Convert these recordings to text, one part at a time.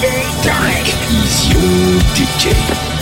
Dark is your DJ.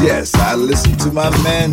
Yes, I listen to my man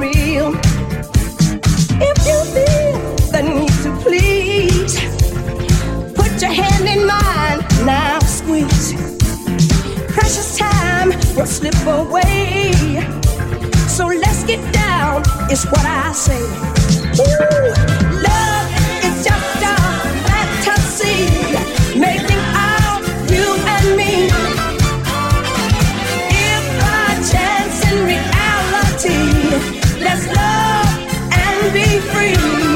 real. If you feel the need to please, put your hand in mine, now squeeze. Precious time will slip away. So let's get down, is what I say. Ooh, love is just a fantasy, making let's love and be free.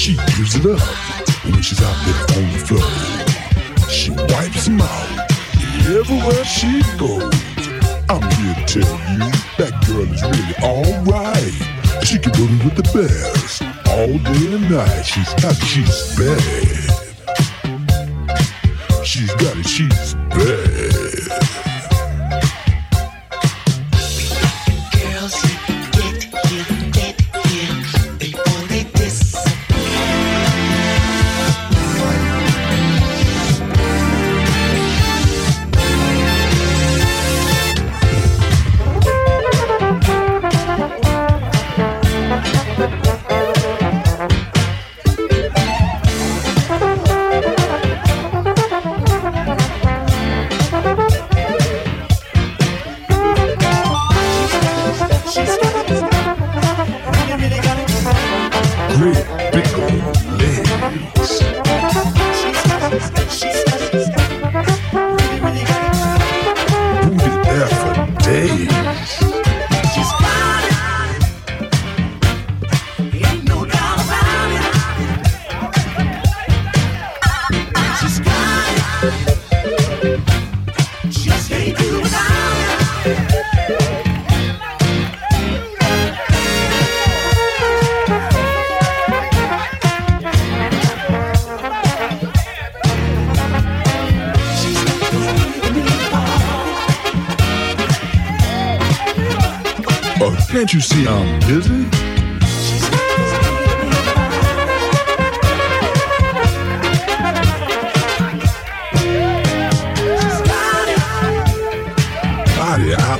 She gives it up when she's out there on the floor. She wipes them out everywhere she goes. I'm here to tell you that girl is really alright. She can do it with the best all day and night. She's got it, she's bad. She's got it, she's bad.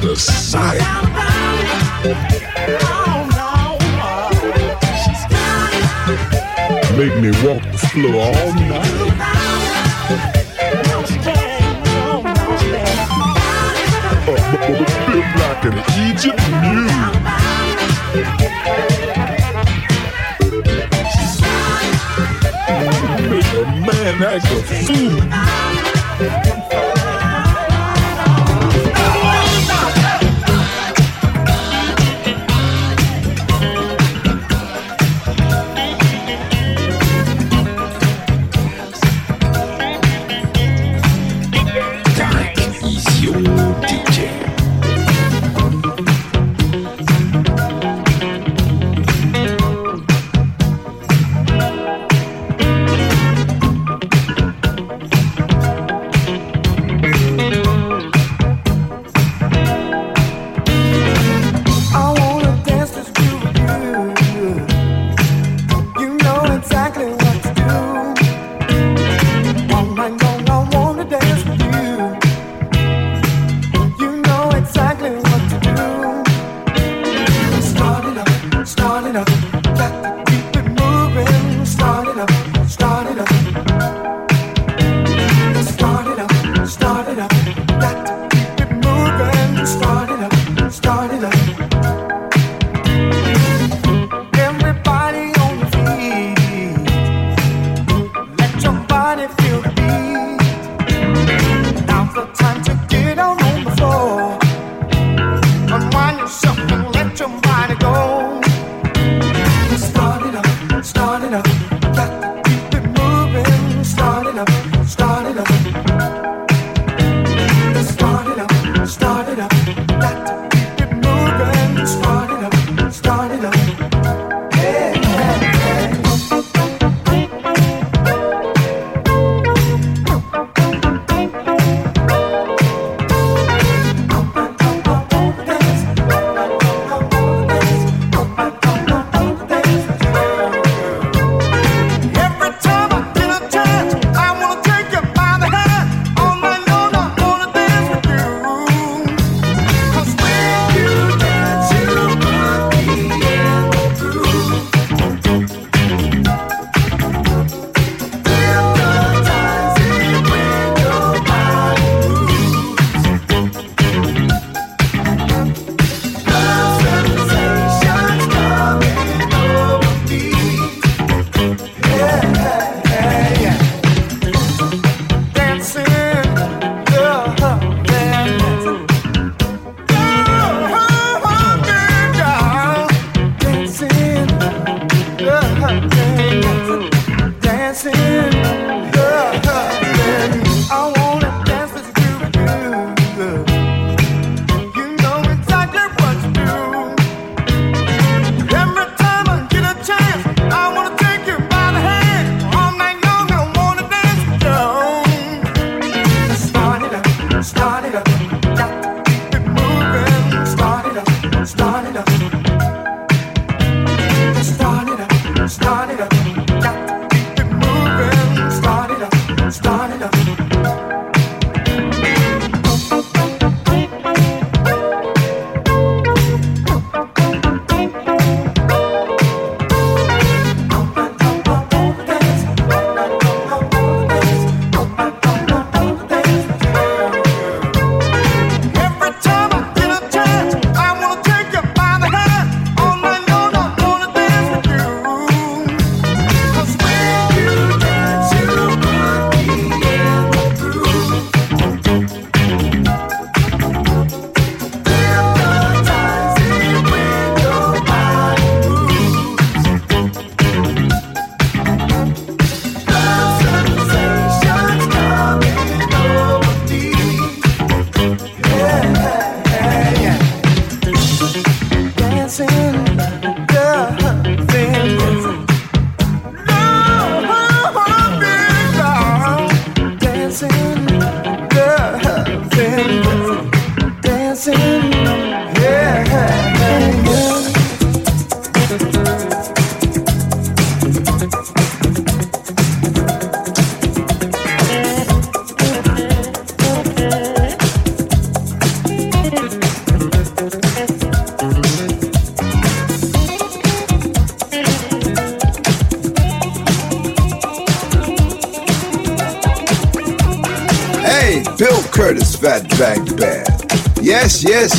out of sight. Make me walk the floor all night. Uh, but it feel Egypt mule. Make a man act a fool.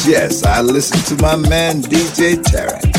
Yes, I listen to my man DJ Tarek